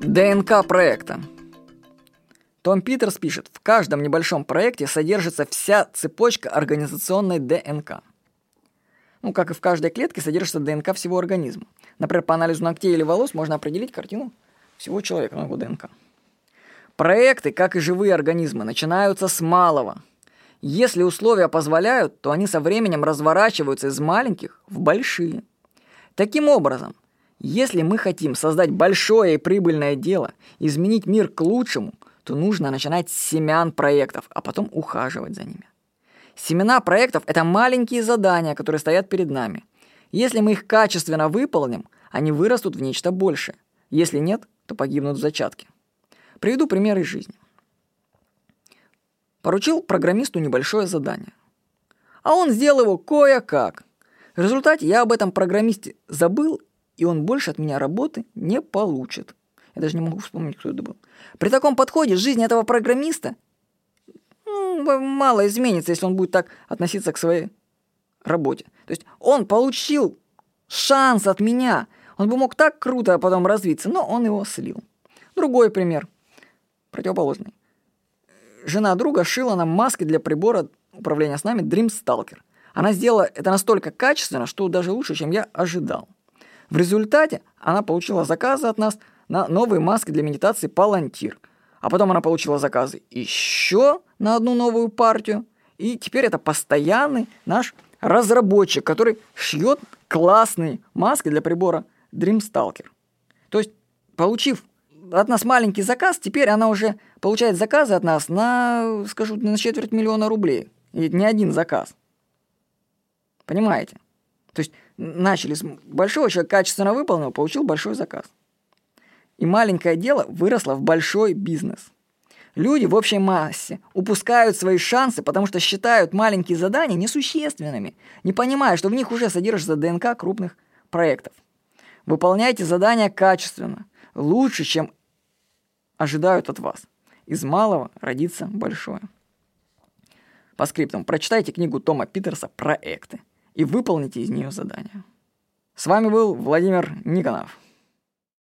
ДНК проекта. Том Питерс пишет, в каждом небольшом проекте содержится вся цепочка организационной ДНК. Ну, как и в каждой клетке содержится ДНК всего организма. Например, по анализу ногтей или волос можно определить картину всего человека, ну, его ДНК. Проекты, как и живые организмы, начинаются с малого. Если условия позволяют, то они со временем разворачиваются из маленьких в большие. Таким образом, если мы хотим создать большое и прибыльное дело, изменить мир к лучшему, то нужно начинать с семян проектов, а потом ухаживать за ними. Семена проектов – это маленькие задания, которые стоят перед нами. Если мы их качественно выполним, они вырастут в нечто большее. Если нет, то погибнут в зачатке. Приведу пример из жизни. Поручил программисту небольшое задание. А он сделал его кое-как. В результате я об этом программисте забыл, и он больше от меня работы не получит. Я даже не могу вспомнить, кто это был. При таком подходе жизнь этого программиста ну, мало изменится, если он будет так относиться к своей работе. То есть он получил шанс от меня. Он бы мог так круто потом развиться, но он его слил. Другой пример, противоположный. Жена друга шила нам маски для прибора управления с нами Dream Stalker. Она сделала это настолько качественно, что даже лучше, чем я ожидал. В результате она получила заказы от нас на новые маски для медитации Palantir. А потом она получила заказы еще на одну новую партию. И теперь это постоянный наш разработчик, который шьет классные маски для прибора Dreamstalker. То есть, получив от нас маленький заказ, теперь она уже получает заказы от нас на, скажу, на четверть миллиона рублей. И не один заказ. Понимаете? То есть начали с большого человека, качественно выполнил, получил большой заказ. И маленькое дело выросло в большой бизнес. Люди в общей массе упускают свои шансы, потому что считают маленькие задания несущественными, не понимая, что в них уже содержится ДНК крупных проектов. Выполняйте задания качественно, лучше, чем ожидают от вас. Из малого родится большое. По скриптам прочитайте книгу Тома Питерса «Проекты» и выполните из нее задания. С вами был Владимир Никонов.